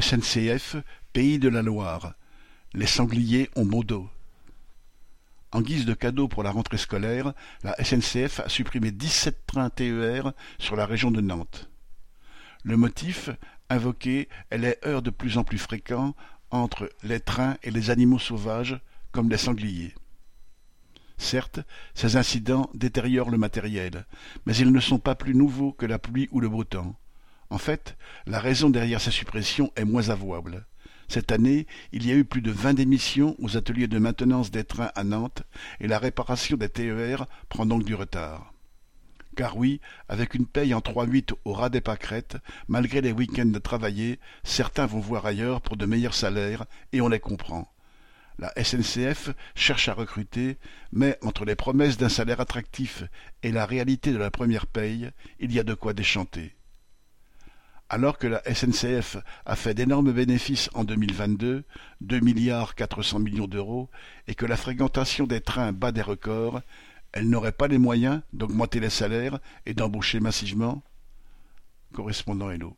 SNCF Pays de la Loire Les sangliers ont bon dos. En guise de cadeau pour la rentrée scolaire, la SNCF a supprimé dix-sept trains TER sur la région de Nantes. Le motif invoqué est les heurts de plus en plus fréquents entre les trains et les animaux sauvages, comme les sangliers. Certes, ces incidents détériorent le matériel, mais ils ne sont pas plus nouveaux que la pluie ou le beau temps. En fait, la raison derrière sa suppression est moins avouable. Cette année, il y a eu plus de vingt démissions aux ateliers de maintenance des trains à Nantes et la réparation des TER prend donc du retard. Car oui, avec une paye en trois huit au ras des pâquerettes, malgré les week-ends travaillés, certains vont voir ailleurs pour de meilleurs salaires, et on les comprend. La SNCF cherche à recruter, mais entre les promesses d'un salaire attractif et la réalité de la première paye, il y a de quoi déchanter. Alors que la SNCF a fait d'énormes bénéfices en 2022, deux milliards quatre cents millions d'euros, et que la fréquentation des trains bat des records, elle n'aurait pas les moyens d'augmenter les salaires et d'embaucher massivement? Correspondant Hello.